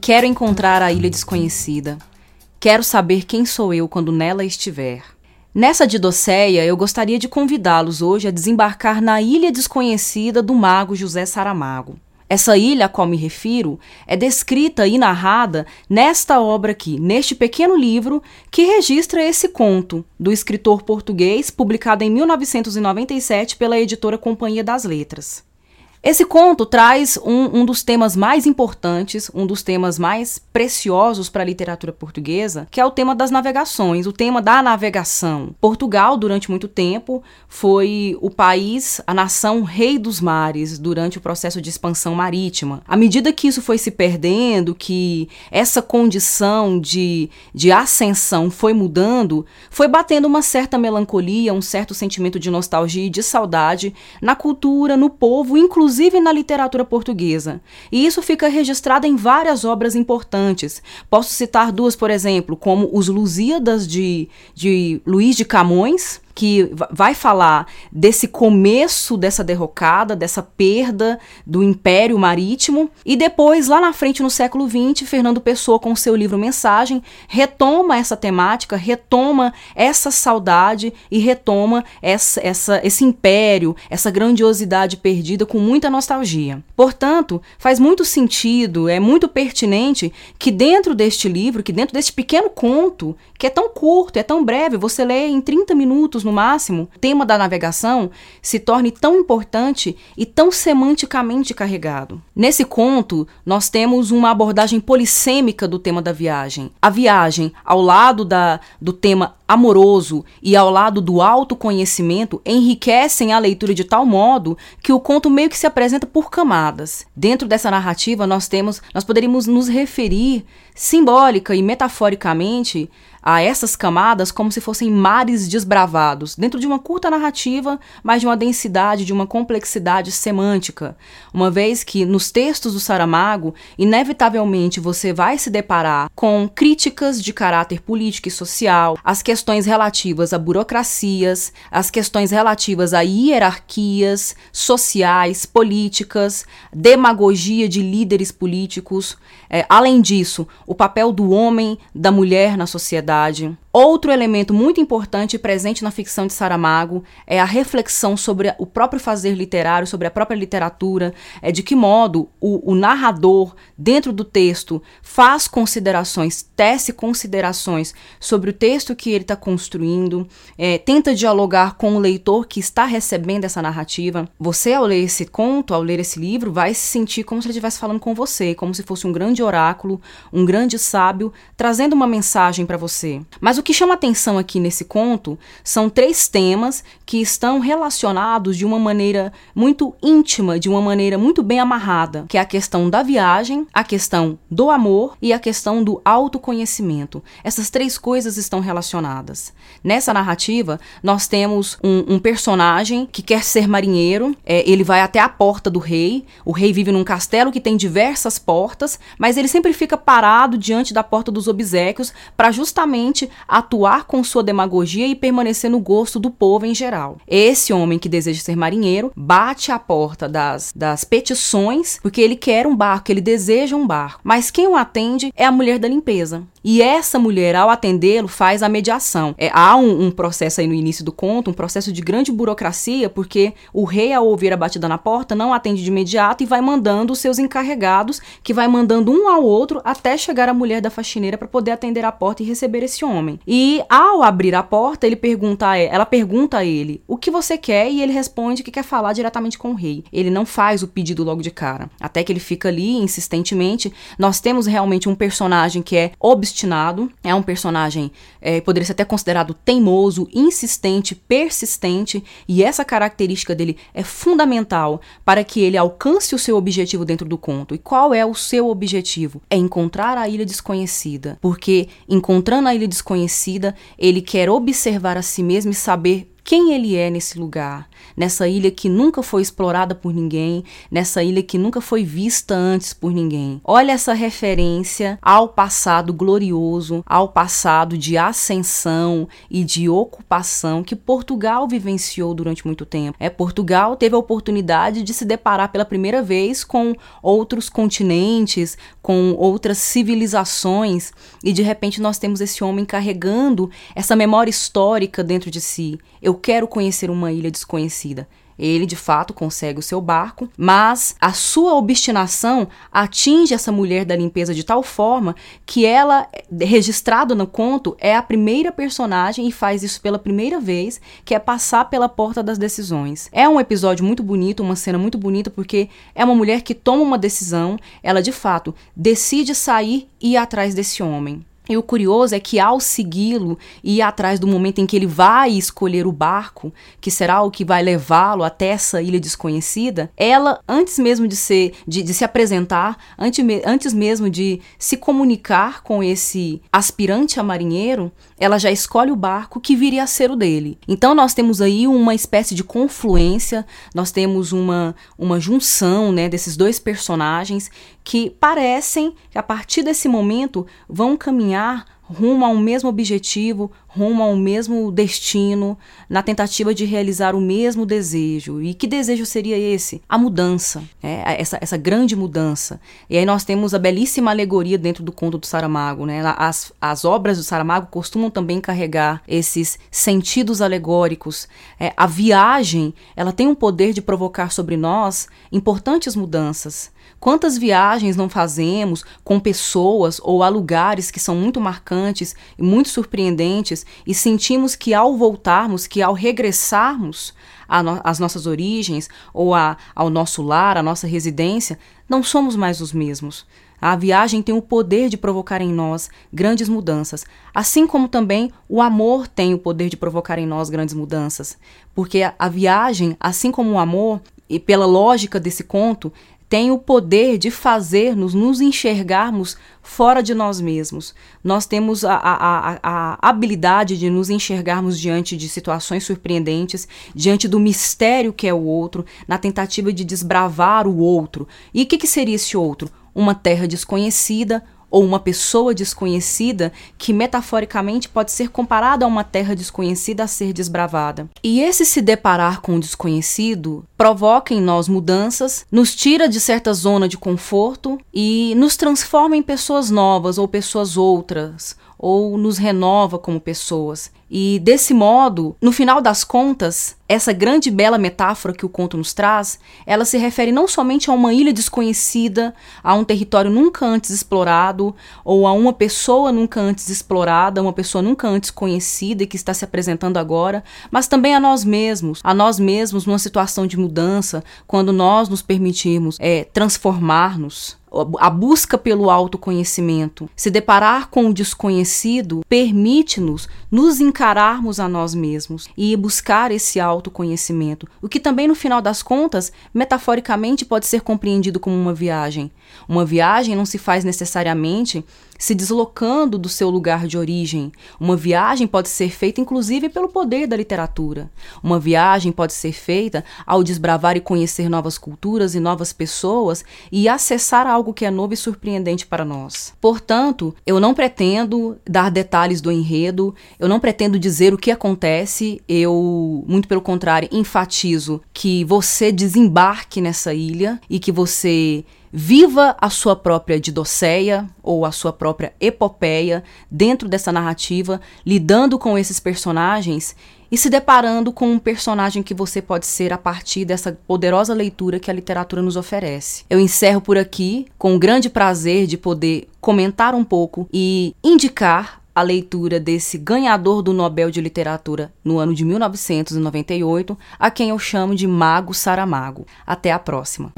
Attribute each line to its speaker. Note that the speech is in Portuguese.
Speaker 1: Quero encontrar a ilha desconhecida. Quero saber quem sou eu quando nela estiver. Nessa didocéia, eu gostaria de convidá-los hoje a desembarcar na ilha desconhecida do mago José Saramago. Essa ilha a qual me refiro é descrita e narrada nesta obra aqui, neste pequeno livro que registra esse conto do escritor português, publicado em 1997 pela editora Companhia das Letras. Esse conto traz um, um, dos temas mais importantes, um dos temas mais preciosos para a literatura portuguesa, que é o tema das navegações, o tema da navegação. Portugal, durante muito tempo, foi o país, a nação rei dos mares durante o processo de expansão marítima. À medida que isso foi se perdendo, que essa condição de, de ascensão foi mudando, foi batendo uma certa melancolia, um certo sentimento de nostalgia e de saudade na cultura, no povo, inclusive inclusive na literatura portuguesa. E isso fica registrado em várias obras importantes. Posso citar duas, por exemplo, como Os Lusíadas de, de Luís de Camões, que vai falar desse começo dessa derrocada, dessa perda do Império Marítimo. E depois, lá na frente, no século XX, Fernando Pessoa, com seu livro Mensagem, retoma essa temática, retoma essa saudade e retoma essa, essa, esse império, essa grandiosidade perdida com muita nostalgia. Portanto, faz muito sentido, é muito pertinente que dentro deste livro, que dentro deste pequeno conto, que é tão curto, é tão breve, você lê em 30 minutos no máximo, o tema da navegação se torne tão importante e tão semanticamente carregado. Nesse conto, nós temos uma abordagem polissêmica do tema da viagem. A viagem, ao lado da, do tema amoroso e ao lado do autoconhecimento, enriquecem a leitura de tal modo que o conto meio que se apresenta por camadas. Dentro dessa narrativa, nós temos, nós poderíamos nos referir simbólica e metaforicamente a essas camadas como se fossem mares desbravados, dentro de uma curta narrativa, mas de uma densidade, de uma complexidade semântica. Uma vez que nos textos do Saramago, inevitavelmente você vai se deparar com críticas de caráter político e social, as questões relativas a burocracias, as questões relativas a hierarquias sociais, políticas, demagogia de líderes políticos. É, além disso, o papel do homem, da mulher na sociedade Outro elemento muito importante presente na ficção de Saramago é a reflexão sobre o próprio fazer literário, sobre a própria literatura, é de que modo o, o narrador, dentro do texto, faz considerações, tece considerações sobre o texto que ele está construindo, é, tenta dialogar com o leitor que está recebendo essa narrativa. Você, ao ler esse conto, ao ler esse livro, vai se sentir como se ele estivesse falando com você, como se fosse um grande oráculo, um grande sábio, trazendo uma mensagem para você. Mas o que chama atenção aqui nesse conto são três temas que estão relacionados de uma maneira muito íntima, de uma maneira muito bem amarrada, que é a questão da viagem, a questão do amor e a questão do autoconhecimento. Essas três coisas estão relacionadas. Nessa narrativa, nós temos um, um personagem que quer ser marinheiro, é, ele vai até a porta do rei, o rei vive num castelo que tem diversas portas, mas ele sempre fica parado diante da porta dos obsequios para justamente atuar com sua demagogia e permanecer no gosto do povo em geral. Esse homem que deseja ser marinheiro bate à porta das, das petições porque ele quer um barco, ele deseja um barco. Mas quem o atende é a mulher da limpeza. E essa mulher, ao atendê-lo, faz a mediação. É, há um, um, processo aí no início do conto, um processo de grande burocracia, porque o rei, ao ouvir a batida na porta, não atende de imediato e vai mandando os seus encarregados, que vai mandando um ao outro até chegar a mulher da faxineira para poder atender a porta e receber esse homem. E ao abrir a porta, ele pergunta a ela pergunta a ele o que você quer e ele responde que quer falar diretamente com o rei. Ele não faz o pedido logo de cara. Até que ele fica ali insistentemente. Nós temos realmente um personagem que é obstinado obstinado, é um personagem, é, poderia ser até considerado teimoso, insistente, persistente, e essa característica dele é fundamental para que ele alcance o seu objetivo dentro do conto. E qual é o seu objetivo? É encontrar a ilha desconhecida, porque encontrando a ilha desconhecida, ele quer observar a si mesmo e saber quem ele é nesse lugar, nessa ilha que nunca foi explorada por ninguém, nessa ilha que nunca foi vista antes por ninguém. Olha essa referência ao passado glorioso, ao passado de ascensão e de ocupação que Portugal vivenciou durante muito tempo. É Portugal teve a oportunidade de se deparar pela primeira vez com outros continentes, com outras civilizações e de repente nós temos esse homem carregando essa memória histórica dentro de si. Eu quero conhecer uma ilha desconhecida. Ele de fato consegue o seu barco, mas a sua obstinação atinge essa mulher da limpeza de tal forma que ela, registrada no conto, é a primeira personagem e faz isso pela primeira vez, que é passar pela porta das decisões. É um episódio muito bonito, uma cena muito bonita, porque é uma mulher que toma uma decisão, ela de fato decide sair e ir atrás desse homem. E o curioso é que ao segui-lo e ir atrás do momento em que ele vai escolher o barco, que será o que vai levá-lo até essa ilha desconhecida, ela, antes mesmo de, ser, de, de se apresentar, antes, antes mesmo de se comunicar com esse aspirante a marinheiro, ela já escolhe o barco que viria a ser o dele. Então nós temos aí uma espécie de confluência, nós temos uma, uma junção né, desses dois personagens que parecem que a partir desse momento vão caminhar rumo a um mesmo objetivo, rumo a um mesmo destino, na tentativa de realizar o mesmo desejo. E que desejo seria esse? A mudança, né? essa, essa grande mudança. E aí nós temos a belíssima alegoria dentro do conto do Saramago. Né? As, as obras do Saramago costumam também carregar esses sentidos alegóricos. É, a viagem ela tem um poder de provocar sobre nós importantes mudanças. Quantas viagens não fazemos com pessoas ou a lugares que são muito marcantes e muito surpreendentes e sentimos que ao voltarmos, que ao regressarmos às nossas origens ou a, ao nosso lar, à nossa residência, não somos mais os mesmos. A viagem tem o poder de provocar em nós grandes mudanças, assim como também o amor tem o poder de provocar em nós grandes mudanças. Porque a, a viagem, assim como o amor, e pela lógica desse conto, tem o poder de fazer-nos nos enxergarmos fora de nós mesmos. Nós temos a, a, a, habilidade de nos enxergarmos diante de situações surpreendentes, diante do mistério que é o outro, na tentativa de desbravar o outro. E o que, que seria esse outro? Uma terra desconhecida, ou uma pessoa desconhecida que metaforicamente pode ser comparada a uma terra desconhecida a ser desbravada. E esse se deparar com o desconhecido provoca em nós mudanças, nos tira de certa zona de conforto e nos transforma em pessoas novas ou pessoas outras, ou nos renova como pessoas. E desse modo, no final das contas, essa grande bela metáfora que o conto nos traz, ela se refere não somente a uma ilha desconhecida, a um território nunca antes explorado, ou a uma pessoa nunca antes explorada, uma pessoa nunca antes conhecida e que está se apresentando agora, mas também a nós mesmos, a nós mesmos numa situação de mudança, quando nós nos permitirmos é, transformar-nos a busca pelo autoconhecimento, se deparar com o desconhecido, permite-nos nos encararmos a nós mesmos e buscar esse autoconhecimento, o que também no final das contas, metaforicamente pode ser compreendido como uma viagem. Uma viagem não se faz necessariamente se deslocando do seu lugar de origem. Uma viagem pode ser feita inclusive pelo poder da literatura. Uma viagem pode ser feita ao desbravar e conhecer novas culturas e novas pessoas e acessar algo que é novo e surpreendente para nós. Portanto, eu não pretendo dar detalhes do enredo, eu não pretendo dizer o que acontece, eu, muito pelo contrário, enfatizo que você desembarque nessa ilha e que você Viva a sua própria didosseia ou a sua própria epopeia dentro dessa narrativa, lidando com esses personagens e se deparando com um personagem que você pode ser a partir dessa poderosa leitura que a literatura nos oferece. Eu encerro por aqui com o grande prazer de poder comentar um pouco e indicar a leitura desse ganhador do Nobel de Literatura no ano de 1998, a quem eu chamo de Mago Saramago. Até a próxima.